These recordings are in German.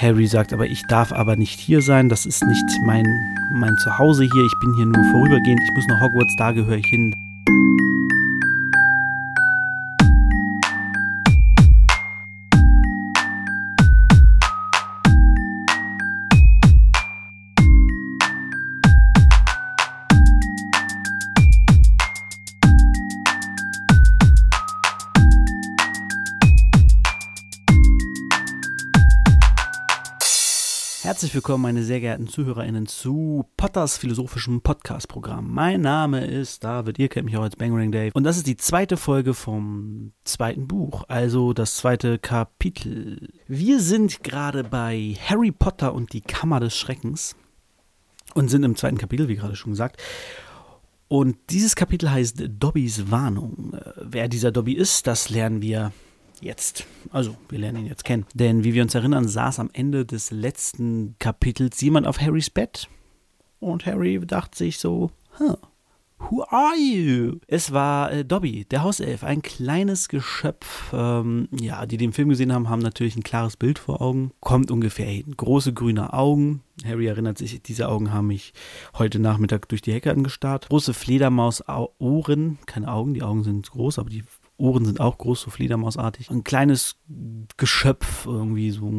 Harry sagt aber, ich darf aber nicht hier sein, das ist nicht mein, mein Zuhause hier, ich bin hier nur vorübergehend, ich muss nach Hogwarts, da gehöre ich hin. Willkommen, meine sehr geehrten ZuhörerInnen, zu Potters philosophischem Podcast-Programm. Mein Name ist David, ihr kennt mich auch als Bangering Dave. Und das ist die zweite Folge vom zweiten Buch, also das zweite Kapitel. Wir sind gerade bei Harry Potter und die Kammer des Schreckens und sind im zweiten Kapitel, wie gerade schon gesagt. Und dieses Kapitel heißt Dobbys Warnung. Wer dieser Dobby ist, das lernen wir jetzt. Also, wir lernen ihn jetzt kennen. Denn wie wir uns erinnern, saß am Ende des letzten Kapitels jemand auf Harrys Bett. Und Harry dachte sich so, huh, Who are you? Es war äh, Dobby, der Hauself, ein kleines Geschöpf. Ähm, ja, die den Film gesehen haben, haben natürlich ein klares Bild vor Augen. Kommt ungefähr hin. Große grüne Augen. Harry erinnert sich, diese Augen haben mich heute Nachmittag durch die Hecke angestarrt. Große Fledermaus-Ohren, keine Augen, die Augen sind groß, aber die Ohren sind auch groß, so Fledermausartig. Ein kleines Geschöpf, irgendwie so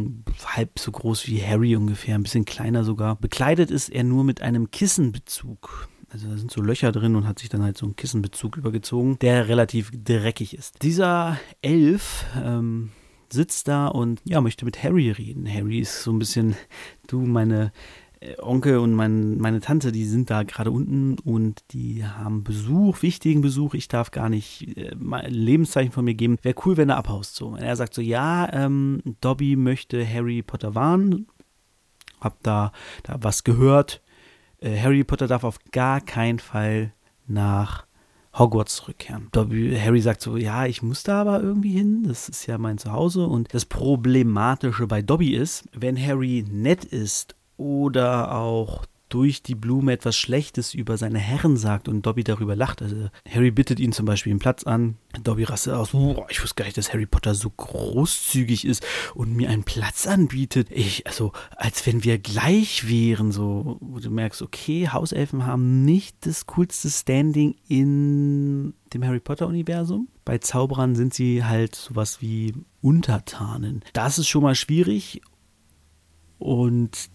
halb so groß wie Harry ungefähr, ein bisschen kleiner sogar. Bekleidet ist er nur mit einem Kissenbezug. Also da sind so Löcher drin und hat sich dann halt so einen Kissenbezug übergezogen, der relativ dreckig ist. Dieser Elf ähm, sitzt da und ja, möchte mit Harry reden. Harry ist so ein bisschen, du, meine Onkel und mein, meine Tante, die sind da gerade unten und die haben Besuch, wichtigen Besuch. Ich darf gar nicht äh, ein Lebenszeichen von mir geben. Wäre cool, wenn er abhaust. So. Und er sagt so, ja, ähm, Dobby möchte Harry Potter warnen. Hab da, da was gehört. Äh, Harry Potter darf auf gar keinen Fall nach Hogwarts zurückkehren. Dobby, Harry sagt so, ja, ich muss da aber irgendwie hin, das ist ja mein Zuhause. Und das Problematische bei Dobby ist, wenn Harry nett ist oder auch durch die Blume etwas Schlechtes über seine Herren sagt und Dobby darüber lacht. Also Harry bittet ihn zum Beispiel einen Platz an. Dobby rastet aus. Boah, ich wusste gar nicht, dass Harry Potter so großzügig ist und mir einen Platz anbietet. Ich, also, als wenn wir gleich wären, so, wo du merkst, okay, Hauselfen haben nicht das coolste Standing in dem Harry Potter-Universum. Bei Zauberern sind sie halt sowas wie Untertanen. Das ist schon mal schwierig. Und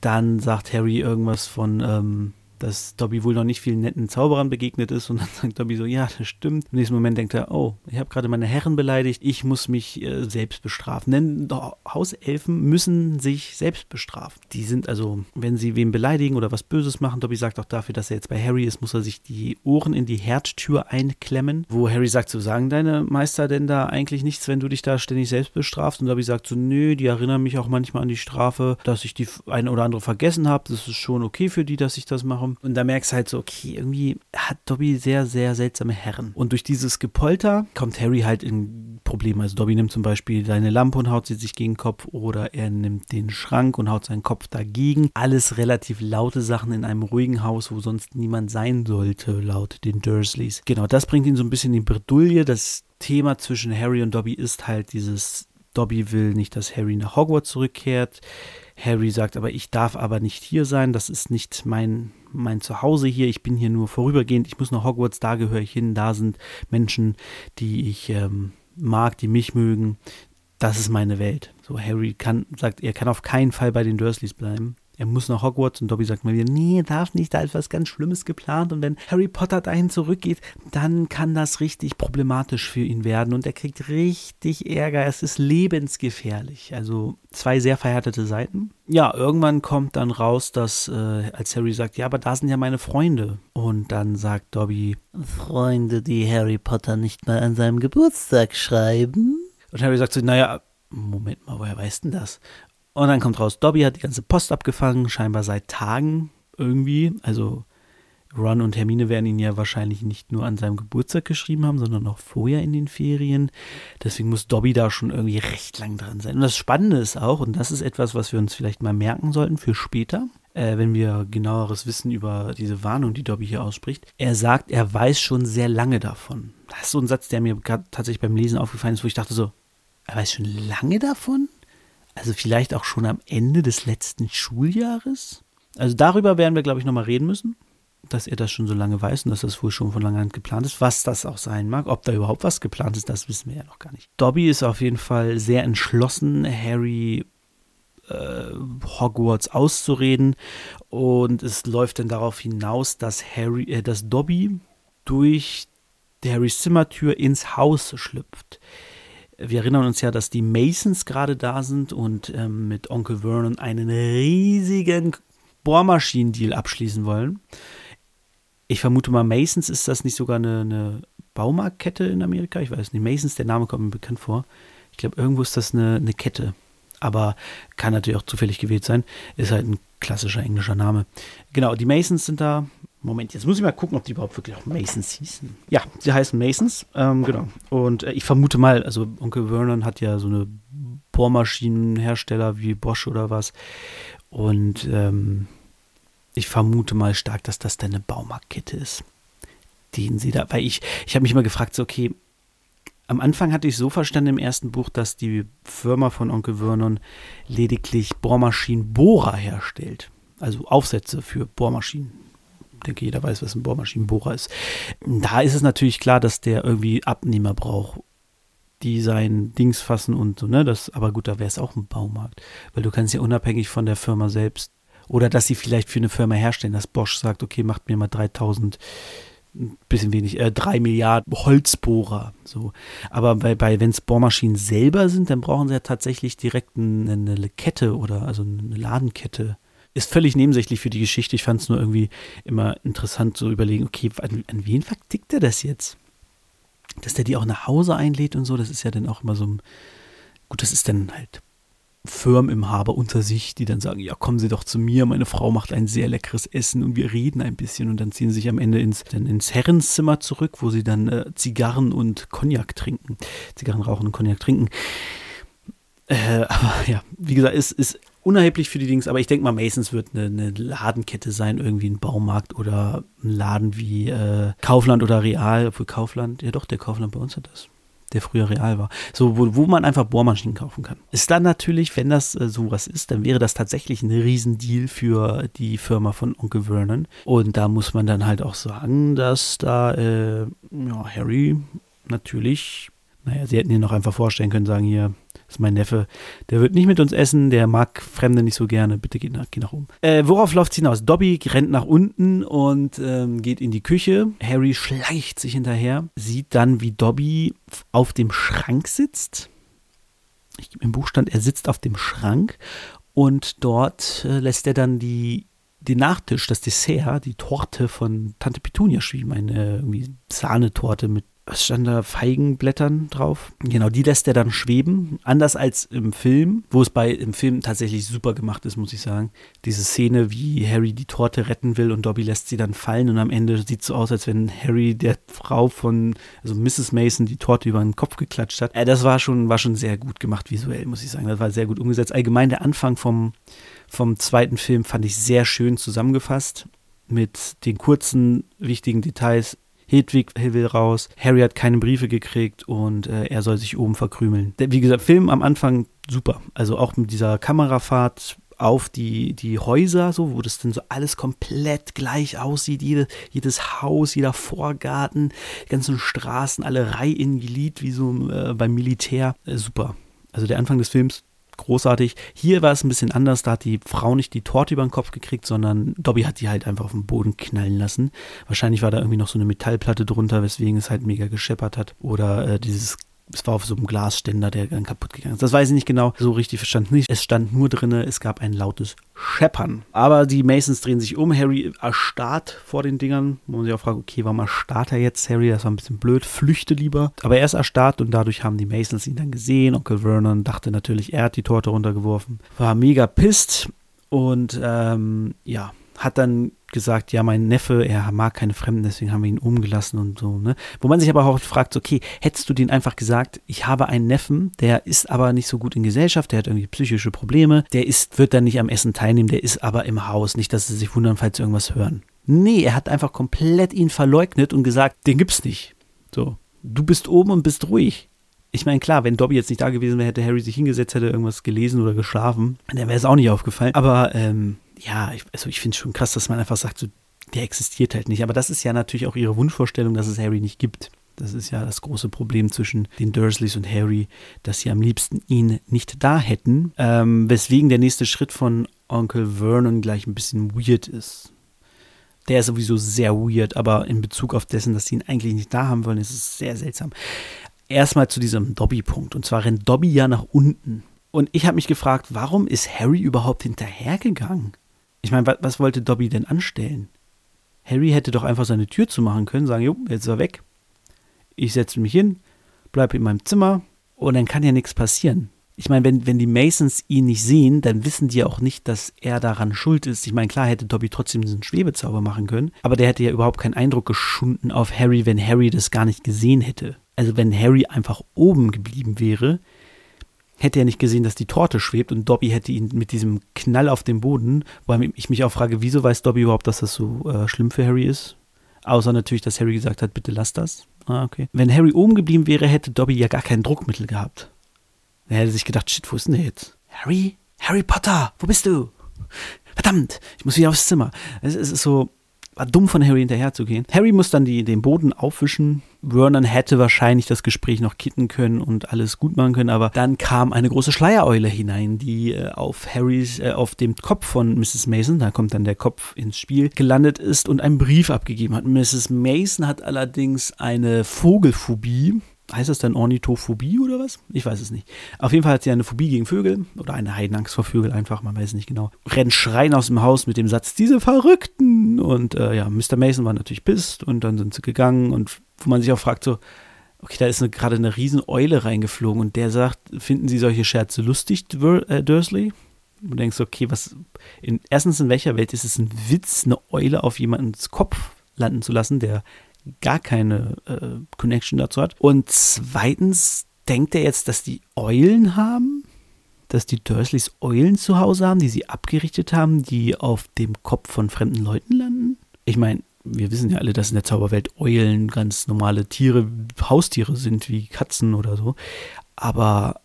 dann sagt Harry irgendwas von, ähm, dass Dobby wohl noch nicht vielen netten Zauberern begegnet ist. Und dann sagt Dobby so, ja, das stimmt. Im nächsten Moment denkt er, oh, ich habe gerade meine Herren beleidigt, ich muss mich äh, selbst bestrafen. Denn Hauselfen müssen sich selbst bestrafen. Die sind also, wenn sie wem beleidigen oder was Böses machen, Dobby sagt auch dafür, dass er jetzt bei Harry ist, muss er sich die Ohren in die Herdtür einklemmen. Wo Harry sagt, so sagen deine Meister denn da eigentlich nichts, wenn du dich da ständig selbst bestrafst? Und Dobby sagt so, nö, die erinnern mich auch manchmal an die Strafe, dass ich die eine oder andere vergessen habe. Das ist schon okay für die, dass ich das mache. Und da merkst du halt so, okay, irgendwie hat Dobby sehr, sehr seltsame Herren. Und durch dieses Gepolter kommt Harry halt in Probleme. Also Dobby nimmt zum Beispiel seine Lampe und haut sie sich gegen den Kopf oder er nimmt den Schrank und haut seinen Kopf dagegen. Alles relativ laute Sachen in einem ruhigen Haus, wo sonst niemand sein sollte, laut den Dursleys. Genau, das bringt ihn so ein bisschen in Bredouille. Das Thema zwischen Harry und Dobby ist halt dieses Dobby will nicht, dass Harry nach Hogwarts zurückkehrt. Harry sagt aber, ich darf aber nicht hier sein, das ist nicht mein, mein Zuhause hier, ich bin hier nur vorübergehend, ich muss nach Hogwarts, da gehöre ich hin, da sind Menschen, die ich ähm, mag, die mich mögen, das ist meine Welt. So, Harry kann, sagt, er kann auf keinen Fall bei den Dursleys bleiben er muss nach Hogwarts und Dobby sagt mal wieder, nee, darf nicht, da ist was ganz Schlimmes geplant und wenn Harry Potter dahin zurückgeht, dann kann das richtig problematisch für ihn werden und er kriegt richtig Ärger, es ist lebensgefährlich. Also zwei sehr verhärtete Seiten. Ja, irgendwann kommt dann raus, dass äh, als Harry sagt, ja, aber da sind ja meine Freunde und dann sagt Dobby, Freunde, die Harry Potter nicht mal an seinem Geburtstag schreiben. Und Harry sagt so, naja, Moment mal, woher weißt denn das? Und dann kommt raus, Dobby hat die ganze Post abgefangen, scheinbar seit Tagen irgendwie. Also Ron und Hermine werden ihn ja wahrscheinlich nicht nur an seinem Geburtstag geschrieben haben, sondern auch vorher in den Ferien. Deswegen muss Dobby da schon irgendwie recht lang dran sein. Und das Spannende ist auch, und das ist etwas, was wir uns vielleicht mal merken sollten für später, äh, wenn wir genaueres wissen über diese Warnung, die Dobby hier ausspricht. Er sagt, er weiß schon sehr lange davon. Das ist so ein Satz, der mir tatsächlich beim Lesen aufgefallen ist, wo ich dachte so, er weiß schon lange davon? Also vielleicht auch schon am Ende des letzten Schuljahres? Also darüber werden wir, glaube ich, nochmal reden müssen, dass er das schon so lange weiß und dass das wohl schon von langer Hand geplant ist. Was das auch sein mag, ob da überhaupt was geplant ist, das wissen wir ja noch gar nicht. Dobby ist auf jeden Fall sehr entschlossen, Harry äh, Hogwarts auszureden und es läuft dann darauf hinaus, dass Harry, äh, dass Dobby durch Harrys Zimmertür ins Haus schlüpft. Wir erinnern uns ja, dass die Masons gerade da sind und ähm, mit Onkel Vernon einen riesigen Bohrmaschinendeal abschließen wollen. Ich vermute mal, Masons ist das nicht sogar eine, eine Baumarktkette in Amerika? Ich weiß nicht. Masons, der Name kommt mir bekannt vor. Ich glaube, irgendwo ist das eine, eine Kette. Aber kann natürlich auch zufällig gewählt sein. Ist halt ein klassischer englischer Name. Genau, die Masons sind da. Moment, jetzt muss ich mal gucken, ob die überhaupt wirklich auch Masons hießen. Ja, sie heißen Masons, ähm, genau. Und äh, ich vermute mal, also Onkel Vernon hat ja so eine Bohrmaschinenhersteller wie Bosch oder was. Und ähm, ich vermute mal stark, dass das dann eine Baumarktkette ist, den sie da, weil ich, ich habe mich mal gefragt, so, okay, am Anfang hatte ich so verstanden im ersten Buch, dass die Firma von Onkel Vernon lediglich Bohrmaschinenbohrer herstellt. Also Aufsätze für Bohrmaschinen. Ich denke, jeder weiß, was ein Bohrmaschinenbohrer ist. Da ist es natürlich klar, dass der irgendwie Abnehmer braucht, die sein Dings fassen und so, ne? Das, aber gut, da wäre es auch ein Baumarkt. Weil du kannst ja unabhängig von der Firma selbst oder dass sie vielleicht für eine Firma herstellen, dass Bosch sagt, okay, macht mir mal 3000 ein bisschen wenig, äh, drei Milliarden Holzbohrer. So. Aber bei, bei wenn es Bohrmaschinen selber sind, dann brauchen sie ja tatsächlich direkt eine, eine Kette oder also eine Ladenkette. Ist völlig nebensächlich für die Geschichte. Ich fand es nur irgendwie immer interessant zu überlegen, okay, an, an wen vertickt er das jetzt? Dass der die auch nach Hause einlädt und so, das ist ja dann auch immer so ein, gut, das ist dann halt Firmen im Haber unter sich, die dann sagen, ja, kommen Sie doch zu mir, meine Frau macht ein sehr leckeres Essen und wir reden ein bisschen und dann ziehen sie sich am Ende ins, dann ins Herrenzimmer zurück, wo sie dann äh, Zigarren und Cognac trinken. Zigarren rauchen und Cognac trinken. Äh, aber ja, wie gesagt, ist, ist unerheblich für die Dings, aber ich denke mal, Masons wird eine, eine, Ladenkette sein, irgendwie ein Baumarkt oder ein Laden wie äh, Kaufland oder Real, obwohl Kaufland, ja doch, der Kaufland bei uns hat das der früher real war. So, wo, wo man einfach Bohrmaschinen kaufen kann. Ist dann natürlich, wenn das äh, sowas ist, dann wäre das tatsächlich ein Riesendeal für die Firma von Onkel Vernon. Und da muss man dann halt auch sagen, dass da äh, ja, Harry natürlich naja, sie hätten ihn noch einfach vorstellen können, sagen hier, das ist mein Neffe, der wird nicht mit uns essen, der mag Fremde nicht so gerne, bitte geh nach, geh nach oben. Äh, worauf läuft es hinaus? Dobby rennt nach unten und ähm, geht in die Küche. Harry schleicht sich hinterher, sieht dann, wie Dobby auf dem Schrank sitzt. Ich, Im Buch stand, er sitzt auf dem Schrank und dort äh, lässt er dann die den Nachtisch, das Dessert, die Torte von Tante Petunia schweben, eine irgendwie Sahnetorte mit was stand da, Feigenblättern drauf. Genau, die lässt er dann schweben. Anders als im Film, wo es bei im Film tatsächlich super gemacht ist, muss ich sagen. Diese Szene, wie Harry die Torte retten will und Dobby lässt sie dann fallen und am Ende sieht es so aus, als wenn Harry der Frau von, also Mrs. Mason, die Torte über den Kopf geklatscht hat. Äh, das war schon, war schon sehr gut gemacht visuell, muss ich sagen. Das war sehr gut umgesetzt. Allgemein der Anfang vom, vom zweiten Film fand ich sehr schön zusammengefasst mit den kurzen, wichtigen Details Hedwig will raus, Harry hat keine Briefe gekriegt und äh, er soll sich oben verkrümeln. Wie gesagt, Film am Anfang super. Also auch mit dieser Kamerafahrt auf die, die Häuser, so, wo das dann so alles komplett gleich aussieht. Jede, jedes Haus, jeder Vorgarten, die ganzen Straßen, alle Reihe in Glied, wie so äh, beim Militär. Äh, super. Also der Anfang des Films großartig. Hier war es ein bisschen anders. Da hat die Frau nicht die Torte über den Kopf gekriegt, sondern Dobby hat die halt einfach auf den Boden knallen lassen. Wahrscheinlich war da irgendwie noch so eine Metallplatte drunter, weswegen es halt mega gescheppert hat. Oder äh, dieses es war auf so einem Glasständer, der dann kaputt gegangen ist. Das weiß ich nicht genau, so richtig verstanden nicht. Es stand nur drin, es gab ein lautes Scheppern. Aber die Masons drehen sich um. Harry erstarrt vor den Dingern. Man muss sich auch fragen, okay, warum erstarrt er jetzt, Harry? Das war ein bisschen blöd, flüchte lieber. Aber er ist erstarrt und dadurch haben die Masons ihn dann gesehen. Onkel Vernon dachte natürlich, er hat die Torte runtergeworfen. War mega pisst. Und ähm, ja, hat dann gesagt, ja, mein Neffe, er mag keine Fremden, deswegen haben wir ihn umgelassen und so, ne? Wo man sich aber auch fragt, okay, hättest du den einfach gesagt, ich habe einen Neffen, der ist aber nicht so gut in Gesellschaft, der hat irgendwie psychische Probleme, der ist, wird dann nicht am Essen teilnehmen, der ist aber im Haus, nicht, dass sie sich wundern, falls sie irgendwas hören. Nee, er hat einfach komplett ihn verleugnet und gesagt, den gibt's nicht. So, du bist oben und bist ruhig. Ich meine, klar, wenn Dobby jetzt nicht da gewesen wäre, hätte Harry sich hingesetzt, hätte irgendwas gelesen oder geschlafen, dann wäre es auch nicht aufgefallen. Aber ähm, ja, ich, also ich finde es schon krass, dass man einfach sagt, so, der existiert halt nicht. Aber das ist ja natürlich auch ihre Wunschvorstellung, dass es Harry nicht gibt. Das ist ja das große Problem zwischen den Dursleys und Harry, dass sie am liebsten ihn nicht da hätten. Ähm, weswegen der nächste Schritt von Onkel Vernon gleich ein bisschen weird ist. Der ist sowieso sehr weird, aber in Bezug auf dessen, dass sie ihn eigentlich nicht da haben wollen, ist es sehr seltsam. Erstmal zu diesem Dobby-Punkt. Und zwar rennt Dobby ja nach unten. Und ich habe mich gefragt, warum ist Harry überhaupt hinterhergegangen? Ich meine, was, was wollte Dobby denn anstellen? Harry hätte doch einfach seine Tür zu machen können, sagen, jo, jetzt ist er weg. Ich setze mich hin, bleibe in meinem Zimmer und dann kann ja nichts passieren. Ich meine, wenn, wenn die Masons ihn nicht sehen, dann wissen die ja auch nicht, dass er daran schuld ist. Ich meine, klar hätte Dobby trotzdem diesen Schwebezauber machen können, aber der hätte ja überhaupt keinen Eindruck geschunden auf Harry, wenn Harry das gar nicht gesehen hätte. Also wenn Harry einfach oben geblieben wäre, hätte er nicht gesehen, dass die Torte schwebt und Dobby hätte ihn mit diesem Knall auf dem Boden, weil ich mich auch frage, wieso weiß Dobby überhaupt, dass das so äh, schlimm für Harry ist? Außer natürlich, dass Harry gesagt hat, bitte lass das. Ah, okay. Wenn Harry oben geblieben wäre, hätte Dobby ja gar kein Druckmittel gehabt. Er hätte sich gedacht, shit, wo ist denn der jetzt? Harry? Harry Potter, wo bist du? Verdammt, ich muss wieder aufs Zimmer. Es, es ist so, war dumm von Harry hinterher zu gehen. Harry muss dann die, den Boden aufwischen. Vernon hätte wahrscheinlich das Gespräch noch kitten können und alles gut machen können, aber dann kam eine große Schleiereule hinein, die äh, auf Harrys, äh, auf dem Kopf von Mrs. Mason, da kommt dann der Kopf ins Spiel, gelandet ist und einen Brief abgegeben hat. Mrs. Mason hat allerdings eine Vogelphobie heißt das dann Ornithophobie oder was? Ich weiß es nicht. Auf jeden Fall hat sie eine Phobie gegen Vögel oder eine Heidenangst vor Vögeln einfach, man weiß es nicht genau. Rennt schreien aus dem Haus mit dem Satz, diese Verrückten! Und äh, ja, Mr. Mason war natürlich pisst und dann sind sie gegangen und wo man sich auch fragt so, okay, da ist gerade eine riesen Eule reingeflogen und der sagt, finden Sie solche Scherze lustig, äh, Dursley? Und du denkst, okay, was, in, erstens in welcher Welt ist es ein Witz, eine Eule auf jemandens Kopf landen zu lassen, der gar keine äh, Connection dazu hat. Und zweitens denkt er jetzt, dass die Eulen haben, dass die Dursleys Eulen zu Hause haben, die sie abgerichtet haben, die auf dem Kopf von fremden Leuten landen. Ich meine, wir wissen ja alle, dass in der Zauberwelt Eulen ganz normale Tiere, Haustiere sind, wie Katzen oder so. Aber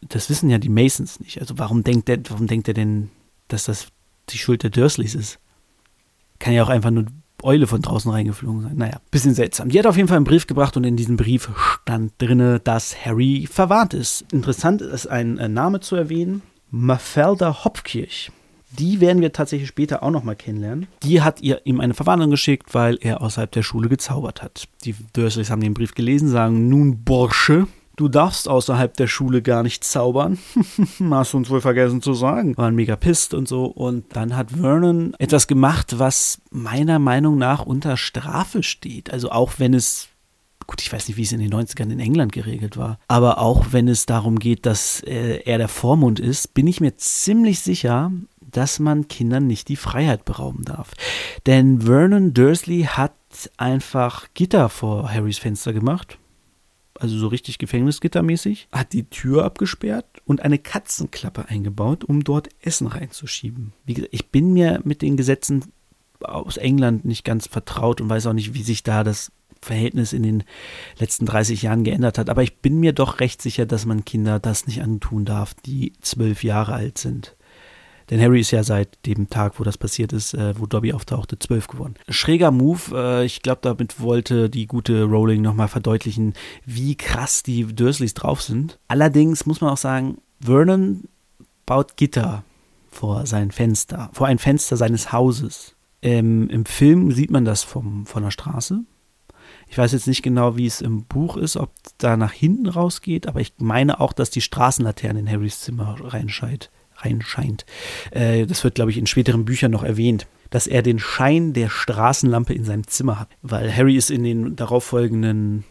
das wissen ja die Masons nicht. Also warum denkt der, warum denkt er denn, dass das die Schuld der Dursleys ist? Kann ja auch einfach nur Eule von draußen reingeflogen sein. Naja, bisschen seltsam. Die hat auf jeden Fall einen Brief gebracht und in diesem Brief stand drinne, dass Harry verwarnt ist. Interessant ist ein äh, Name zu erwähnen. Mafalda Hopkirch. Die werden wir tatsächlich später auch nochmal kennenlernen. Die hat ihr, ihm eine Verwarnung geschickt, weil er außerhalb der Schule gezaubert hat. Die Dursleys haben den Brief gelesen, sagen, nun Bursche, du darfst außerhalb der Schule gar nicht zaubern. Hast du uns wohl vergessen zu sagen. Waren mega pisst und so. Und dann hat Vernon etwas gemacht, was meiner Meinung nach unter Strafe steht. Also auch wenn es gut, ich weiß nicht, wie es in den 90ern in England geregelt war, aber auch wenn es darum geht, dass äh, er der Vormund ist, bin ich mir ziemlich sicher, dass man Kindern nicht die Freiheit berauben darf. Denn Vernon Dursley hat einfach Gitter vor Harrys Fenster gemacht also so richtig gefängnisgittermäßig, hat die Tür abgesperrt und eine Katzenklappe eingebaut, um dort Essen reinzuschieben. Wie ich bin mir mit den Gesetzen aus England nicht ganz vertraut und weiß auch nicht, wie sich da das Verhältnis in den letzten 30 Jahren geändert hat. Aber ich bin mir doch recht sicher, dass man Kinder das nicht antun darf, die zwölf Jahre alt sind. Denn Harry ist ja seit dem Tag, wo das passiert ist, äh, wo Dobby auftauchte, zwölf geworden. Schräger Move. Äh, ich glaube, damit wollte die gute Rowling nochmal verdeutlichen, wie krass die Dursleys drauf sind. Allerdings muss man auch sagen, Vernon baut Gitter vor sein Fenster, vor ein Fenster seines Hauses. Ähm, Im Film sieht man das vom, von der Straße. Ich weiß jetzt nicht genau, wie es im Buch ist, ob da nach hinten rausgeht, aber ich meine auch, dass die Straßenlaterne in Harrys Zimmer reinscheint reinscheint. Äh, das wird, glaube ich, in späteren Büchern noch erwähnt dass er den Schein der Straßenlampe in seinem Zimmer hat. Weil Harry ist in den darauffolgenden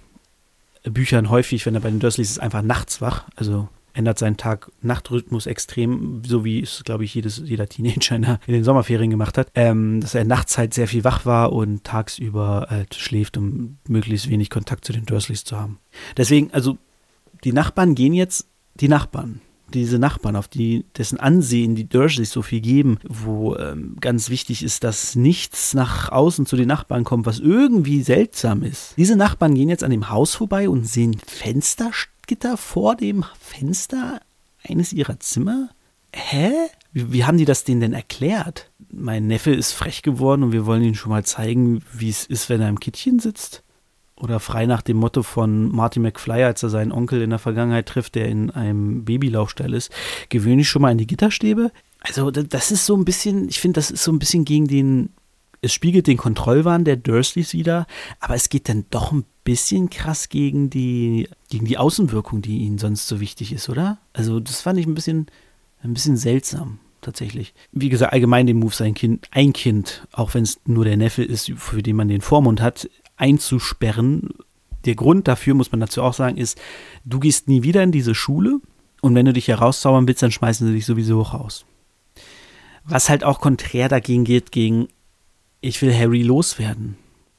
Büchern häufig, wenn er bei den Dursleys ist, einfach nachts wach. Also ändert seinen Tag-Nacht-Rhythmus extrem, so wie es, glaube ich, jedes, jeder Teenager in den Sommerferien gemacht hat. Ähm, dass er nachts halt sehr viel wach war und tagsüber halt schläft, um möglichst wenig Kontakt zu den Dursleys zu haben. Deswegen, also die Nachbarn gehen jetzt, die Nachbarn, diese Nachbarn, auf die dessen Ansehen die Dursleys so viel geben, wo ähm, ganz wichtig ist, dass nichts nach außen zu den Nachbarn kommt, was irgendwie seltsam ist. Diese Nachbarn gehen jetzt an dem Haus vorbei und sehen Fenster Nachtgitter vor dem Fenster eines ihrer Zimmer? Hä? Wie, wie, haben die das denen denn erklärt? Mein Neffe ist frech geworden und wir wollen ihm schon mal zeigen, wie es ist, wenn er im Kittchen sitzt. Oder frei nach dem Motto von Marty McFly, als er seinen Onkel in der Vergangenheit trifft, der in einem Babylaufstall ist, gewöhnlich schon mal in die Gitterstäbe. Also das ist so ein bisschen, ich finde, das ist so ein bisschen gegen den, es spiegelt den Kontrollwahn der Dursleys wieder, aber es geht dann doch ein bisschen krass gegen die, gegen die Außenwirkung, die ihnen sonst so wichtig ist, oder? Also das fand ich ein bisschen, ein bisschen seltsam tatsächlich. Wie gesagt, allgemein den Move, sein Kind, ein Kind, auch wenn es nur der Neffe ist, für den man den Vormund hat, einzusperren. Der Grund dafür, muss man dazu auch sagen, ist, du gehst nie wieder in diese Schule und wenn du dich herauszaubern willst, dann schmeißen sie dich sowieso raus. Was halt auch konträr dagegen geht, gegen ich will Harry loswerden.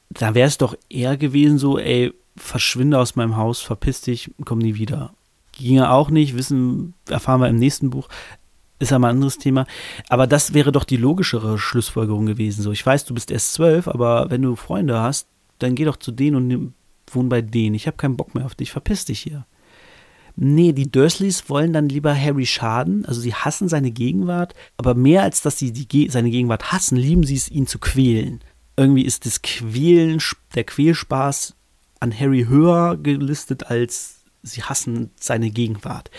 Da wäre es doch eher gewesen so, ey, verschwinde aus meinem Haus, verpiss dich, komm nie wieder. Ginge auch nicht, wissen, erfahren wir im nächsten Buch ist aber ein anderes Thema. Aber das wäre doch die logischere Schlussfolgerung gewesen. So, ich weiß, du bist erst zwölf, aber wenn du Freunde hast, dann geh doch zu denen und wohn bei denen. Ich habe keinen Bock mehr auf dich, verpiss dich hier. Nee, die Dursleys wollen dann lieber Harry schaden, also sie hassen seine Gegenwart, aber mehr als dass sie die, seine Gegenwart hassen, lieben sie es, ihn zu quälen. Irgendwie ist das Quälen, der Quälspaß an Harry höher gelistet als sie hassen seine Gegenwart.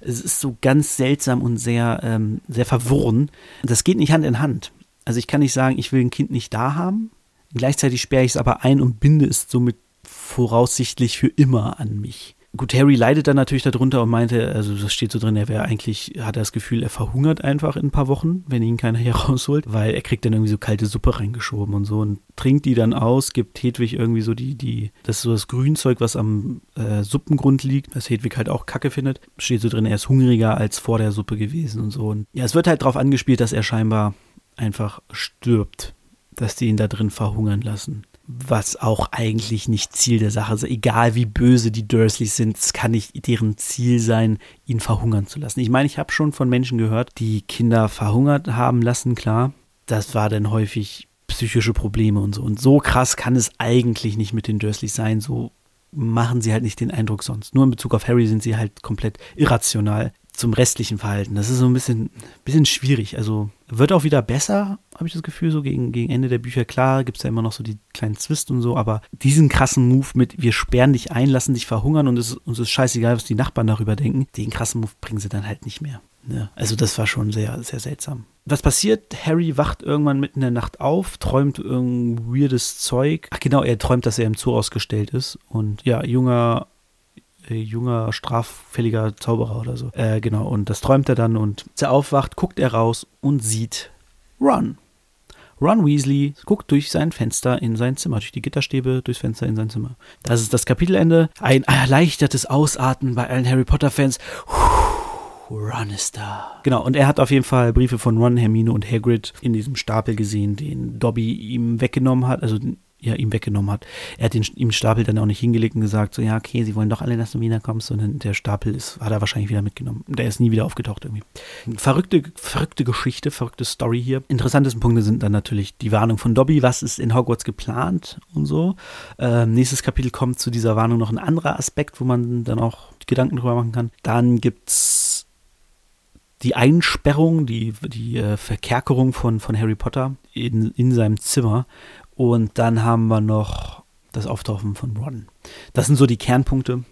Es ist so ganz seltsam und sehr, ähm, sehr verworren. Das geht nicht Hand in Hand. Also ich kann nicht sagen, ich will ein Kind nicht da haben, Gleichzeitig sperre ich es aber ein und binde es somit voraussichtlich für immer an mich. Gut, Harry leidet dann natürlich darunter und meinte, also das steht so drin, er wäre eigentlich, hat er das Gefühl, er verhungert einfach in ein paar Wochen, wenn ihn keiner hier rausholt, weil er kriegt dann irgendwie so kalte Suppe reingeschoben und so und trinkt die dann aus, gibt Hedwig irgendwie so die, die, das ist so das Grünzeug, was am äh, Suppengrund liegt, was Hedwig halt auch kacke findet. Steht so drin, er ist hungriger als vor der Suppe gewesen und so. Und ja, es wird halt darauf angespielt, dass er scheinbar einfach stirbt dass die ihn da drin verhungern lassen. Was auch eigentlich nicht Ziel der Sache ist. Egal wie böse die Dursleys sind, es kann nicht deren Ziel sein, ihn verhungern zu lassen. Ich meine, ich habe schon von Menschen gehört, die Kinder verhungert haben lassen, klar. Das war dann häufig psychische Probleme und so. Und so krass kann es eigentlich nicht mit den Dursleys sein. So machen sie halt nicht den Eindruck sonst. Nur in Bezug auf Harry sind sie halt komplett irrational zum restlichen Verhalten. Das ist so ein bisschen, bisschen schwierig. Also wird auch wieder besser, habe ich das Gefühl, so gegen, gegen Ende der Bücher. Klar, gibt es ja immer noch so die kleinen Zwist und so, aber diesen krassen Move mit, wir sperren dich ein, lassen dich verhungern und es, uns ist scheißegal, was die Nachbarn darüber denken, den krassen Move bringen sie dann halt nicht mehr. Ne? Also das war schon sehr, sehr seltsam. Was passiert? Harry wacht irgendwann mitten in der Nacht auf, träumt irgendein weirdes Zeug. Ach genau, er träumt, dass er im Zoo ausgestellt ist und ja, junger junger, straffälliger Zauberer oder so. Äh, genau, und das träumt er dann und als er aufwacht, guckt er raus und sieht Ron. Ron Weasley guckt durch sein Fenster in sein Zimmer, durch die Gitterstäbe durchs Fenster in sein Zimmer. Das ist das Kapitelende. Ein erleichtertes Ausatmen bei allen Harry Potter-Fans. Ron ist da. Genau, und er hat auf jeden Fall Briefe von Ron, Hermine und Hagrid in diesem Stapel gesehen, den Dobby ihm weggenommen hat. Also ja, ihm weggenommen hat. Er hat den, ihm Stapel dann auch nicht hingelegt und gesagt, so, ja, okay, sie wollen doch alle, dass du wiederkommst, sondern der Stapel ist, hat er wahrscheinlich wieder mitgenommen. Der ist nie wieder aufgetaucht irgendwie. Verrückte, verrückte Geschichte, verrückte Story hier. Interessantesten Punkte sind dann natürlich die Warnung von Dobby, was ist in Hogwarts geplant und so. Ähm, nächstes Kapitel kommt zu dieser Warnung noch ein anderer Aspekt, wo man dann auch Gedanken drüber machen kann. Dann gibt's die Einsperrung, die, die äh, Verkerkerung von, von Harry Potter in, in seinem Zimmer und dann haben wir noch das Auftauchen von Ron. Das sind so die Kernpunkte,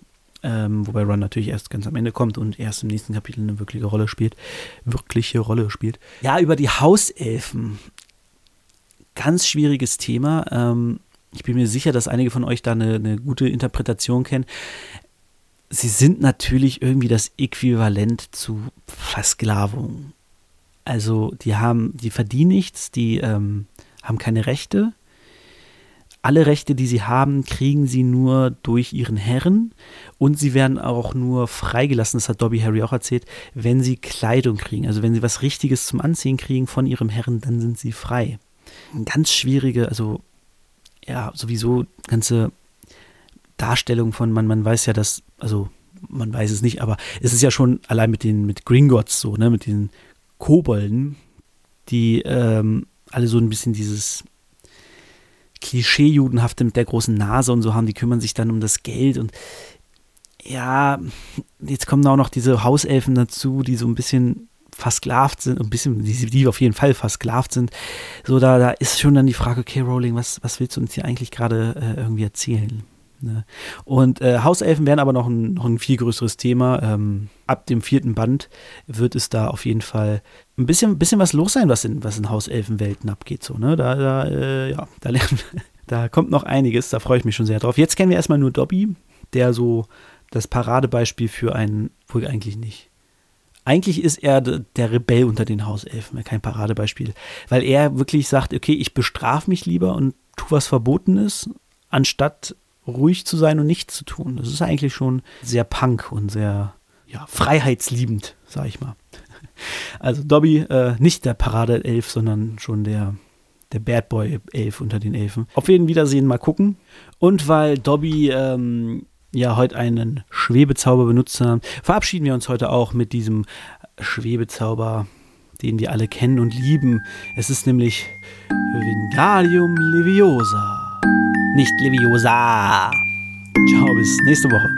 ähm, wobei Ron natürlich erst ganz am Ende kommt und erst im nächsten Kapitel eine wirkliche Rolle spielt. Wirkliche Rolle spielt. Ja, über die Hauselfen. Ganz schwieriges Thema. Ähm, ich bin mir sicher, dass einige von euch da eine, eine gute Interpretation kennen. Sie sind natürlich irgendwie das Äquivalent zu Versklavung. Also die haben, die verdienen nichts, die ähm, haben keine Rechte, alle Rechte, die sie haben, kriegen sie nur durch ihren Herren und sie werden auch nur freigelassen, das hat Dobby Harry auch erzählt, wenn sie Kleidung kriegen. Also wenn sie was Richtiges zum Anziehen kriegen von ihrem Herren, dann sind sie frei. Ganz schwierige, also ja, sowieso ganze Darstellung von, man, man weiß ja, dass, also man weiß es nicht, aber es ist ja schon allein mit den, mit Gringotts so, ne, mit den Kobolden, die ähm, alle so ein bisschen dieses Klischee-Judenhafte mit der großen Nase und so haben, die kümmern sich dann um das Geld und ja, jetzt kommen auch noch diese Hauselfen dazu, die so ein bisschen versklavt sind, ein bisschen, die, die auf jeden Fall versklavt sind. So, da, da ist schon dann die Frage, okay, Rowling, was, was willst du uns hier eigentlich gerade äh, irgendwie erzählen? Ne? Und äh, Hauselfen wären aber noch ein, noch ein viel größeres Thema. Ähm, ab dem vierten Band wird es da auf jeden Fall ein bisschen, bisschen was los sein, was in, was in Hauselfenwelten abgeht. So, ne? Da, da, äh, ja, da lernen da kommt noch einiges, da freue ich mich schon sehr drauf. Jetzt kennen wir erstmal nur Dobby, der so das Paradebeispiel für einen, wohl eigentlich nicht. Eigentlich ist er der Rebell unter den Hauselfen, kein Paradebeispiel, weil er wirklich sagt, okay, ich bestrafe mich lieber und tue was Verbotenes, anstatt ruhig zu sein und nichts zu tun. Das ist eigentlich schon sehr punk und sehr ja, freiheitsliebend, sag ich mal. Also Dobby, äh, nicht der Paradeelf, sondern schon der, der Bad Boy Elf unter den Elfen. Auf jeden Wiedersehen mal gucken. Und weil Dobby ähm, ja heute einen Schwebezauber benutzt haben, verabschieden wir uns heute auch mit diesem Schwebezauber, den wir alle kennen und lieben. Es ist nämlich Vingalium Leviosa. Nicht Leviosa. Ciao, bis nächste Woche.